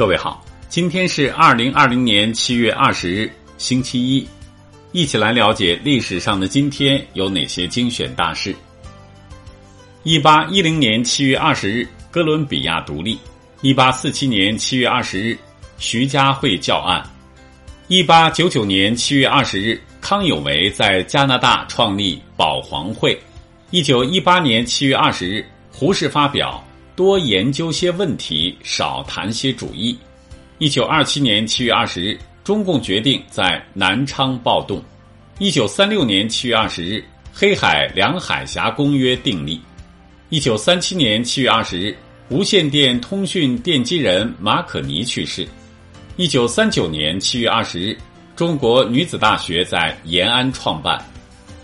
各位好，今天是二零二零年七月二十日，星期一，一起来了解历史上的今天有哪些精选大事。一八一零年七月二十日，哥伦比亚独立；一八四七年七月二十日，徐家汇教案；一八九九年七月二十日，康有为在加拿大创立保皇会；一九一八年七月二十日，胡适发表。多研究些问题，少谈些主义。一九二七年七月二十日，中共决定在南昌暴动。一九三六年七月二十日，黑海两海峡公约订立。一九三七年七月二十日，无线电通讯奠基人马可尼去世。一九三九年七月二十日，中国女子大学在延安创办。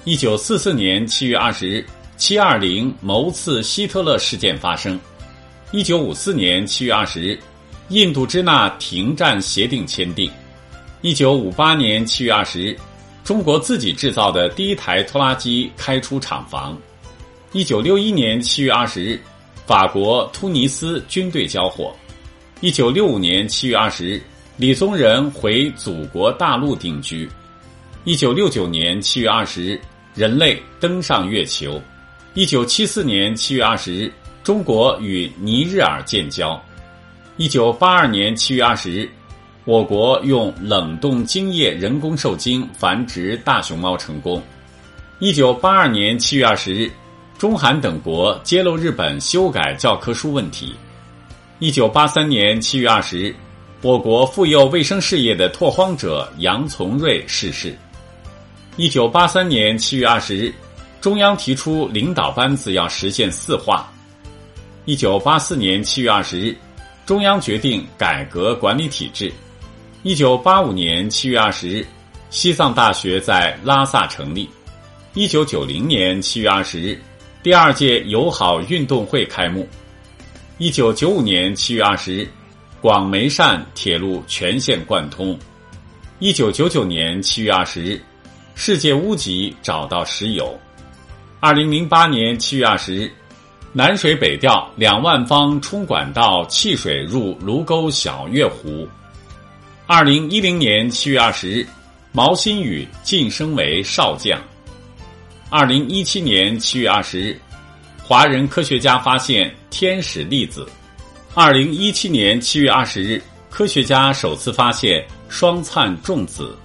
一九四四年七月二十日，七二零谋刺希特勒事件发生。一九五四年七月二十日，印度支那停战协定签订。一九五八年七月二十日，中国自己制造的第一台拖拉机开出厂房。一九六一年七月二十日，法国突尼斯军队交火。一九六五年七月二十日，李宗仁回祖国大陆定居。一九六九年七月二十日，人类登上月球。一九七四年七月二十日。中国与尼日尔建交。一九八二年七月二十日，我国用冷冻精液人工受精繁殖大熊猫成功。一九八二年七月二十日，中韩等国揭露日本修改教科书问题。一九八三年七月二十日，我国妇幼卫生事业的拓荒者杨从瑞逝世。一九八三年七月二十日，中央提出领导班子要实现四化。一九八四年七月二十日，中央决定改革管理体制。一九八五年七月二十日，西藏大学在拉萨成立。一九九零年七月二十日，第二届友好运动会开幕。一九九五年七月二十日，广梅汕铁路全线贯通。一九九九年七月二十日，世界屋脊找到石油。二零零八年七月二十日。南水北调，两万方冲管道汽水入卢沟小月湖。二零一零年七月二十日，毛新宇晋升为少将。二零一七年七月二十日，华人科学家发现天使粒子。二零一七年七月二十日，科学家首次发现双灿重子。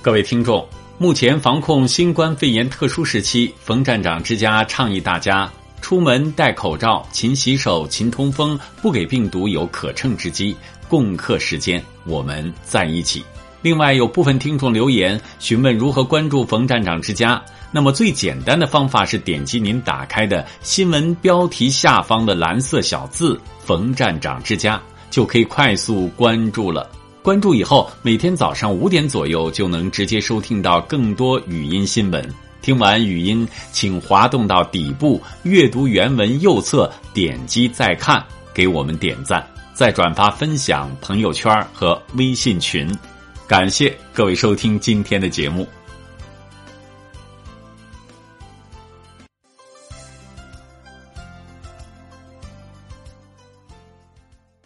各位听众。目前防控新冠肺炎特殊时期，冯站长之家倡议大家出门戴口罩、勤洗手、勤通风，不给病毒有可乘之机。共克时间，我们在一起。另外，有部分听众留言询问如何关注冯站长之家，那么最简单的方法是点击您打开的新闻标题下方的蓝色小字“冯站长之家”，就可以快速关注了。关注以后，每天早上五点左右就能直接收听到更多语音新闻。听完语音，请滑动到底部阅读原文右侧，点击再看，给我们点赞，再转发分享朋友圈和微信群。感谢各位收听今天的节目。